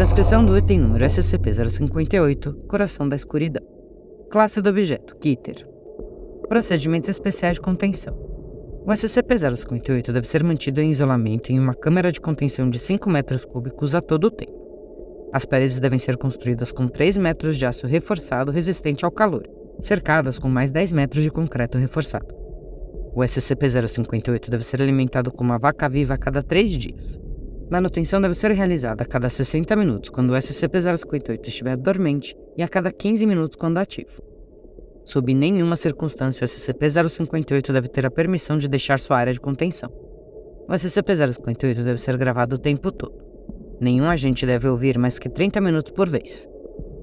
Transcrição do item número SCP-058, Coração da Escuridão. Classe do objeto, Kitter. Procedimentos especiais de contenção. O SCP-058 deve ser mantido em isolamento em uma câmara de contenção de 5 metros cúbicos a todo o tempo. As paredes devem ser construídas com 3 metros de aço reforçado resistente ao calor, cercadas com mais 10 metros de concreto reforçado. O SCP-058 deve ser alimentado com uma vaca viva a cada 3 dias. Manutenção deve ser realizada a cada 60 minutos quando o SCP-058 estiver dormente e a cada 15 minutos quando ativo. Sob nenhuma circunstância, o SCP-058 deve ter a permissão de deixar sua área de contenção. O SCP-058 deve ser gravado o tempo todo. Nenhum agente deve ouvir mais que 30 minutos por vez.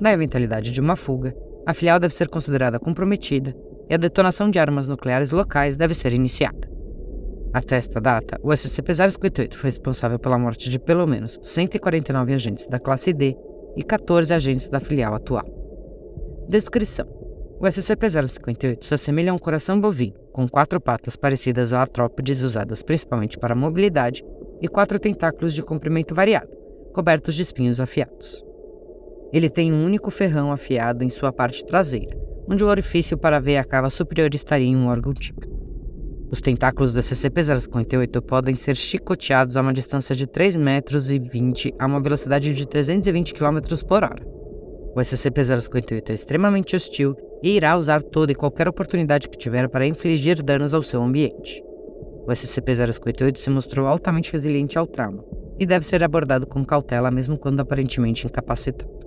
Na eventualidade de uma fuga, a filial deve ser considerada comprometida e a detonação de armas nucleares locais deve ser iniciada. Até esta data, o SCP-058 foi responsável pela morte de pelo menos 149 agentes da classe D e 14 agentes da filial atual. Descrição: O SCP-058 se assemelha a um coração bovino, com quatro patas parecidas a artrópodes usadas principalmente para mobilidade e quatro tentáculos de comprimento variado, cobertos de espinhos afiados. Ele tem um único ferrão afiado em sua parte traseira, onde o orifício para a veia cava superior estaria em um órgão típico. Os tentáculos do SCP-058 podem ser chicoteados a uma distância de 3 metros e 20 a uma velocidade de 320 km por hora. O SCP-058 é extremamente hostil e irá usar toda e qualquer oportunidade que tiver para infligir danos ao seu ambiente. O SCP-058 se mostrou altamente resiliente ao trauma e deve ser abordado com cautela mesmo quando aparentemente incapacitado.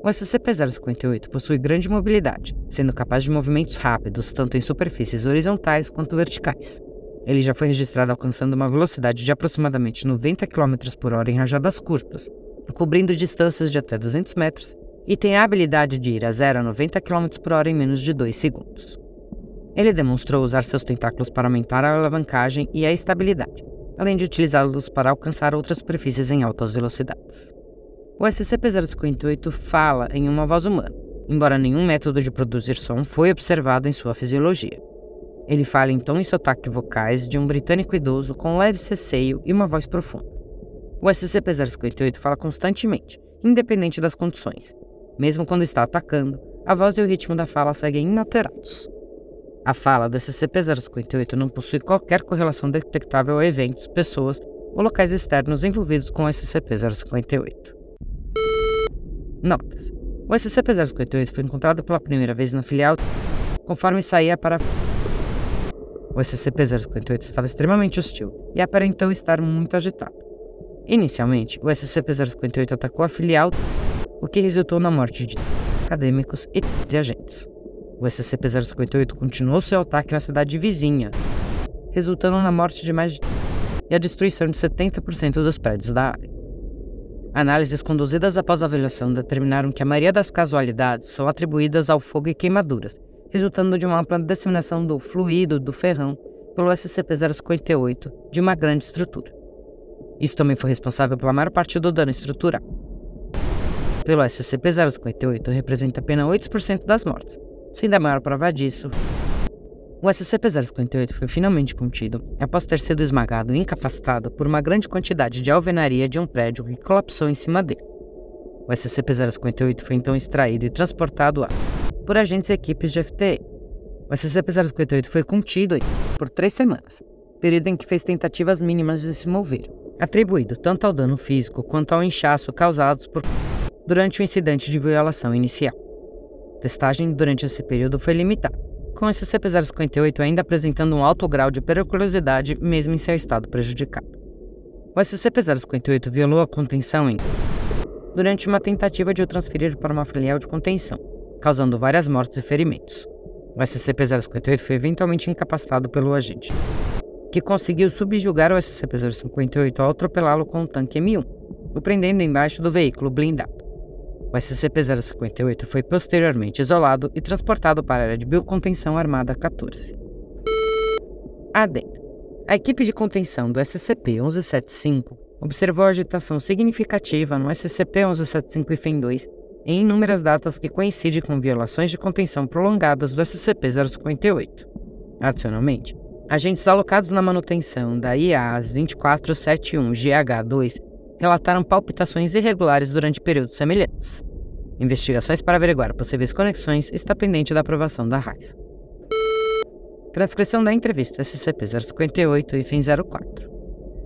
O SCP-058 possui grande mobilidade, sendo capaz de movimentos rápidos tanto em superfícies horizontais quanto verticais. Ele já foi registrado alcançando uma velocidade de aproximadamente 90 km por hora em rajadas curtas, cobrindo distâncias de até 200 metros, e tem a habilidade de ir a 0 a 90 km por hora em menos de 2 segundos. Ele demonstrou usar seus tentáculos para aumentar a alavancagem e a estabilidade, além de utilizá-los para alcançar outras superfícies em altas velocidades. O SCP-058 fala em uma voz humana, embora nenhum método de produzir som foi observado em sua fisiologia. Ele fala em tom e sotaque vocais de um britânico idoso com leve ceceio e uma voz profunda. O SCP-058 fala constantemente, independente das condições. Mesmo quando está atacando, a voz e o ritmo da fala seguem inalterados. A fala do SCP-058 não possui qualquer correlação detectável a eventos, pessoas ou locais externos envolvidos com o SCP-058. Notas. O SCP-058 foi encontrado pela primeira vez na filial conforme saía para. O SCP-058 estava extremamente hostil e aparentou estar muito agitado. Inicialmente, o SCP-058 atacou a filial, o que resultou na morte de acadêmicos e de agentes. O SCP-058 continuou seu ataque na cidade vizinha, resultando na morte de mais de e a destruição de 70% dos prédios da área. Análises conduzidas após a avaliação determinaram que a maioria das casualidades são atribuídas ao fogo e queimaduras, resultando de uma ampla disseminação do fluido do ferrão pelo SCP-058 de uma grande estrutura. Isso também foi responsável pela maior parte do dano estrutural. Pelo SCP-058 representa apenas 8% das mortes, sendo a maior prova disso o SCP-058 foi finalmente contido após ter sido esmagado e incapacitado por uma grande quantidade de alvenaria de um prédio que colapsou em cima dele. O SCP-058 foi então extraído e transportado a, por agentes e equipes de FTE. O SCP-058 foi contido por três semanas, período em que fez tentativas mínimas de se mover, atribuído tanto ao dano físico quanto ao inchaço causados por durante o incidente de violação inicial. Testagem durante esse período foi limitada com o SCP-058 ainda apresentando um alto grau de periculosidade mesmo em seu estado prejudicado. O SCP-058 violou a contenção em durante uma tentativa de o transferir para uma filial de contenção, causando várias mortes e ferimentos. O SCP-058 foi eventualmente incapacitado pelo agente. que conseguiu subjugar o SCP-058 ao atropelá-lo com um tanque M1, o prendendo embaixo do veículo blindado. O SCP-058 foi posteriormente isolado e transportado para a área de biocontenção armada 14. Adendo. A equipe de contenção do SCP-1175 observou agitação significativa no SCP-1175 e FEM-2 em inúmeras datas que coincidem com violações de contenção prolongadas do SCP-058. Adicionalmente, agentes alocados na manutenção da IAS 2471-GH2 relataram palpitações irregulares durante períodos semelhantes. Investigações para averiguar possíveis conexões está pendente da aprovação da RAISA. Transcrição da entrevista SCP-058 e FIM 04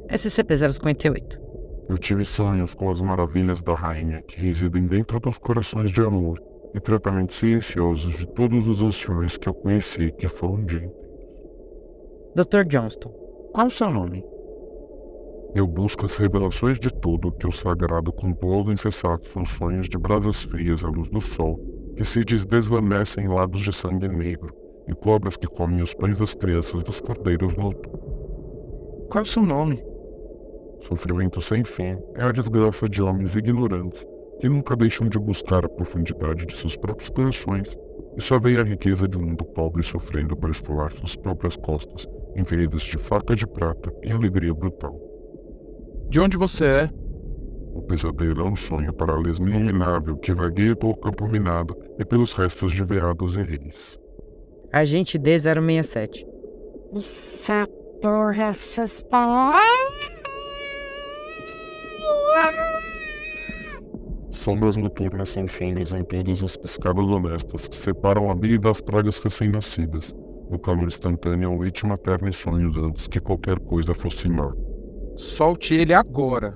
SCP-058 Eu tive sonhos com as maravilhas da rainha que residem dentro dos corações de amor e tratamentos silenciosos de todos os anciões que eu conheci que foram de Dr. Johnston Qual o seu nome? Eu busco as revelações de tudo que o sagrado compôs aos incessados são sonhos de brasas frias à luz do sol, que se desvanecem em lagos de sangue negro, e cobras que comem os pães das crianças dos cordeiros noturnos. Qual é o seu nome? Sofrimento sem fim é a desgraça de homens ignorantes que nunca deixam de buscar a profundidade de seus próprios corações e só veem a riqueza de um mundo pobre sofrendo para esfolar suas próprias costas em feridas de faca de prata e alegria brutal. De onde você é? O pesadelo é um sonho paralelo inominável que vagueia pelo campo minado e pelos restos de veados e reis. Agente D067 Essa porra assustou. Sombras noturnas sem finos em todas as piscadas honestas que separam a vida das pragas recém-nascidas. O calor instantâneo é um leite materno e sonhos antes que qualquer coisa fosse má. Solte ele agora.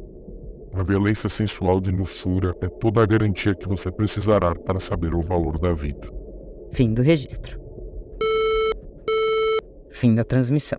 A violência sensual de luxúria é toda a garantia que você precisará para saber o valor da vida. Fim do registro. Fim da transmissão.